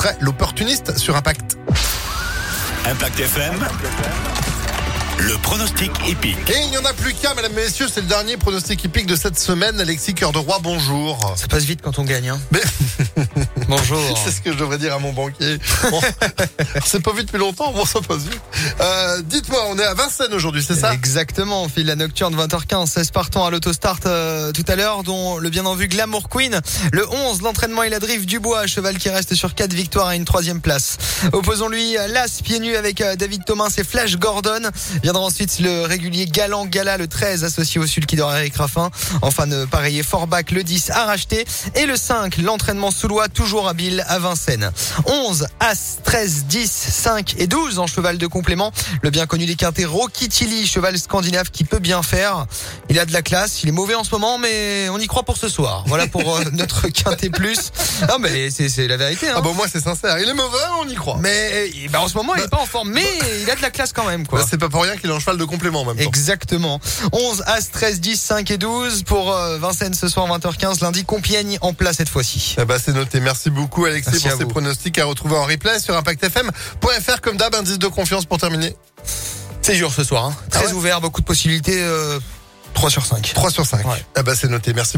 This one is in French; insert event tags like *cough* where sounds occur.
Après, l'opportuniste sur Impact. Impact FM. Le pronostic épique. Et il n'y en a plus qu'un, mesdames, messieurs, c'est le dernier pronostic épique de cette semaine. Alexis Cœur de Roi, bonjour. Ça passe vite quand on gagne. Hein. Mais *laughs* Bonjour. *laughs* c'est ce que je devrais dire à mon banquier. Bon, *laughs* c'est pas vu depuis longtemps, bon, ça passe vite. Euh, dites-moi, on est à Vincennes aujourd'hui, c'est ça? Exactement, on file la nocturne 20h15, 16 partants à l'autostart euh, tout à l'heure, dont le bien en vue Glamour Queen. Le 11, l'entraînement et la drift du bois, cheval qui reste sur 4 victoires à une troisième place. Opposons-lui l'As pieds nus avec euh, David Thomas et Flash Gordon. Viendra ensuite le régulier Galant Gala, le 13 associé au sud qui dort Eric Raffin. Enfin, de pareiller Forbach, le 10 à racheter. Et le 5, l'entraînement soulois, toujours habile à Vincennes. 11, As, 13, 10, 5 et 12 en cheval de complément. Le bien connu des quintés Rocky Tilly, cheval scandinave qui peut bien faire. Il a de la classe, il est mauvais en ce moment, mais on y croit pour ce soir. Voilà pour euh, *laughs* notre quintet plus. Non mais c'est la vérité. Hein. Ah bon, moi c'est sincère. Il est mauvais, on y croit. Mais euh, bah, en ce moment, il est pas en forme, mais il a de la classe quand même, quoi. Bah, c'est pas pour rien qu'il est en cheval de complément en même temps. Exactement. 11, As, 13, 10, 5 et 12 pour euh, Vincennes ce soir 20h15. Lundi, Compiègne en place cette fois-ci. Eh ben, c'est noté. Merci beaucoup Alexis Merci pour ces vous. pronostics à retrouver en replay sur impactfm.fr comme d'hab, indice de confiance pour terminer. C'est dur ce soir. Hein. Très Ah ouais ouvert, beaucoup de possibilités. euh, 3 sur 5. 3 sur 5. Ouais. Eh ben, c'est noté. Merci beaucoup.